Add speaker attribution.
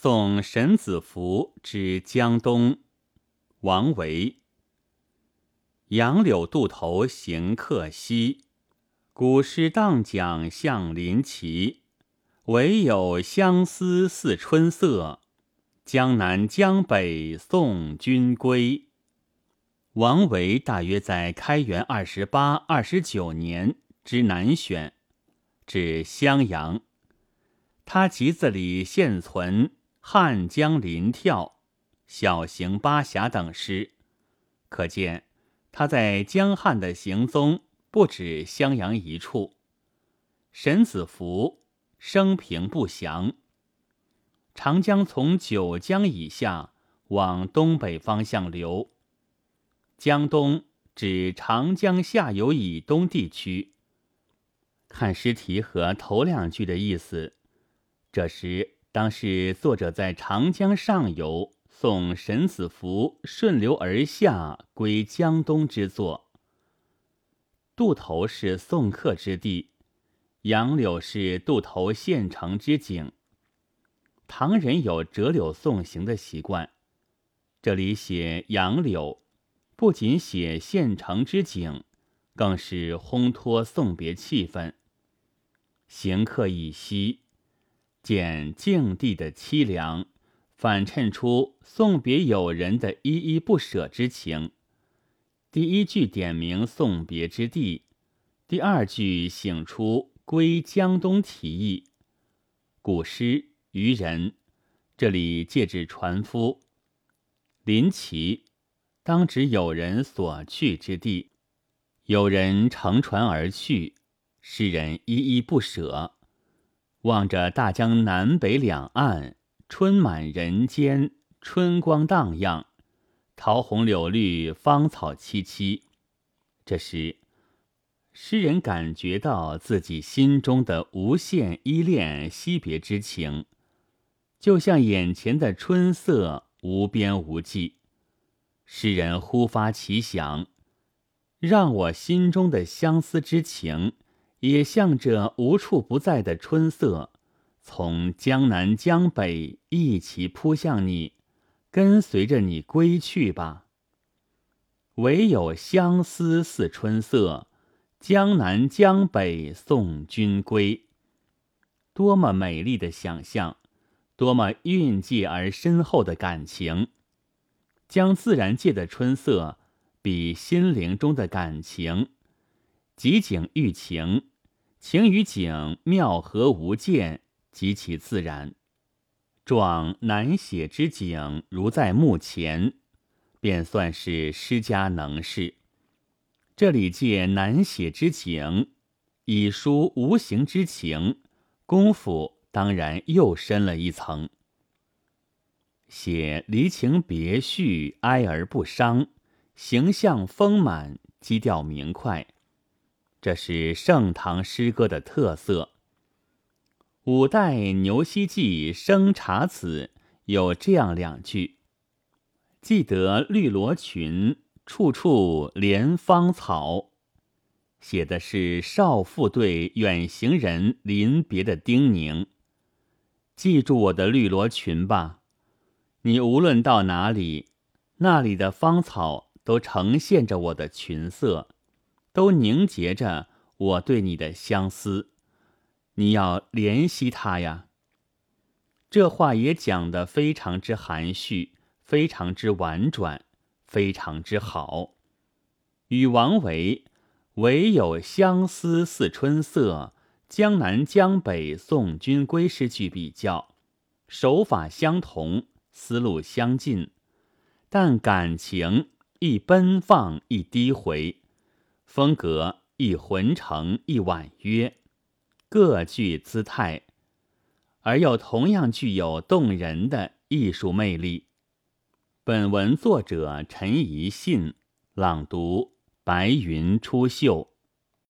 Speaker 1: 送沈子服之江东，王维。杨柳渡头行客稀，古诗当讲向临齐。唯有相思似春色，江南江北送君归。王维大约在开元二十八、二十九年之南选，至襄阳。他集子里现存。汉江临眺、小行八侠等诗，可见他在江汉的行踪不止襄阳一处。沈子福生平不详。长江从九江以下往东北方向流，江东指长江下游以东地区。看诗题和头两句的意思，这时。当是作者在长江上游送沈子福顺流而下归江东之作。渡头是送客之地，杨柳是渡头县城之景。唐人有折柳送行的习惯，这里写杨柳，不仅写县城之景，更是烘托送别气氛。行客已息。见境地的凄凉，反衬出送别友人的依依不舍之情。第一句点明送别之地，第二句醒出归江东题意。古诗渔人，这里借指船夫。临齐，当指友人所去之地。友人乘船而去，诗人依依不舍。望着大江南北两岸，春满人间，春光荡漾，桃红柳绿，芳草萋萋。这时，诗人感觉到自己心中的无限依恋、惜别之情，就像眼前的春色，无边无际。诗人忽发奇想，让我心中的相思之情。也向着无处不在的春色，从江南江北一起扑向你，跟随着你归去吧。唯有相思似春色，江南江北送君归。多么美丽的想象，多么蕴藉而深厚的感情，将自然界的春色比心灵中的感情。即景寓情，情与景妙合无间，极其自然。状难写之景如在目前，便算是诗家能事。这里借难写之景，以抒无形之情，功夫当然又深了一层。写离情别绪，哀而不伤，形象丰满，基调明快。这是盛唐诗歌的特色。五代牛希济《生查子》有这样两句：“记得绿罗裙，处处怜芳草。”写的是少妇对远行人临别的叮咛：“记住我的绿罗裙吧，你无论到哪里，那里的芳草都呈现着我的裙色。”都凝结着我对你的相思，你要怜惜他呀。这话也讲得非常之含蓄，非常之婉转，非常之好。与王维“唯有相思似春色，江南江北送君归”诗句比较，手法相同，思路相近，但感情一奔放，一低回。风格一浑成，一婉约，各具姿态，而又同样具有动人的艺术魅力。本文作者陈怡信，朗读：白云出岫。